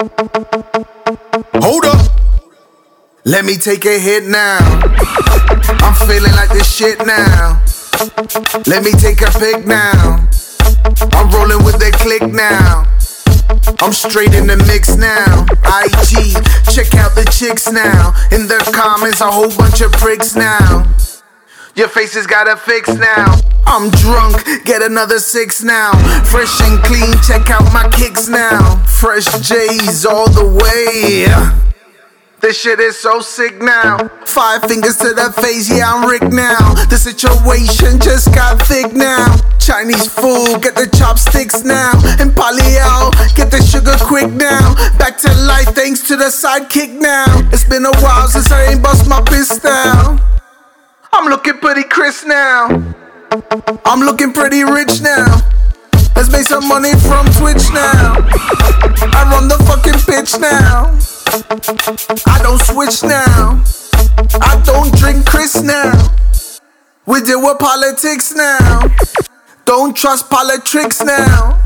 Hold up. Let me take a hit now. I'm feeling like this shit now. Let me take a pic now. I'm rolling with the click now. I'm straight in the mix now. IG, check out the chicks now. In the comments, a whole bunch of pricks now. Your face has got a fix now. I'm drunk, get another six now. Fresh and clean, check out my kicks now. Fresh J's all the way. This shit is so sick now. Five fingers to the face, yeah, I'm Rick now. The situation just got thick now. Chinese food, get the chopsticks now. And paleo, get the sugar quick now. Back to life, thanks to the sidekick now. It's been a while since I ain't bust my piss down. I'm looking pretty crisp now. I'm looking pretty rich now. Let's make some money from Twitch now. I run the fucking pitch now. I don't switch now. I don't drink Chris now. We deal with politics now. Don't trust politics now.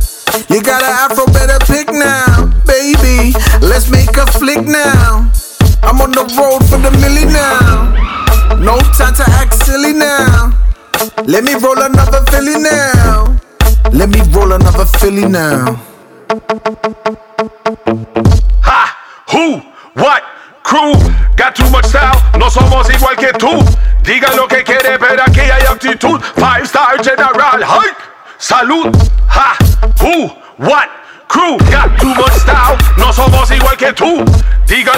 You got an afro, better pick now. Baby, let's make a flick now. I'm on the road for the milli now. No time to act silly now. Let me roll another Philly now. Let me roll another Philly now. Ha! Who? What? Crew? Got too much style, no somos igual que tú. Diga lo que quiere, pero aquí hay actitud. Five star general, hype. Salud. Ha! Who? What? Crew, got too much style, no somos igual que tú. Diga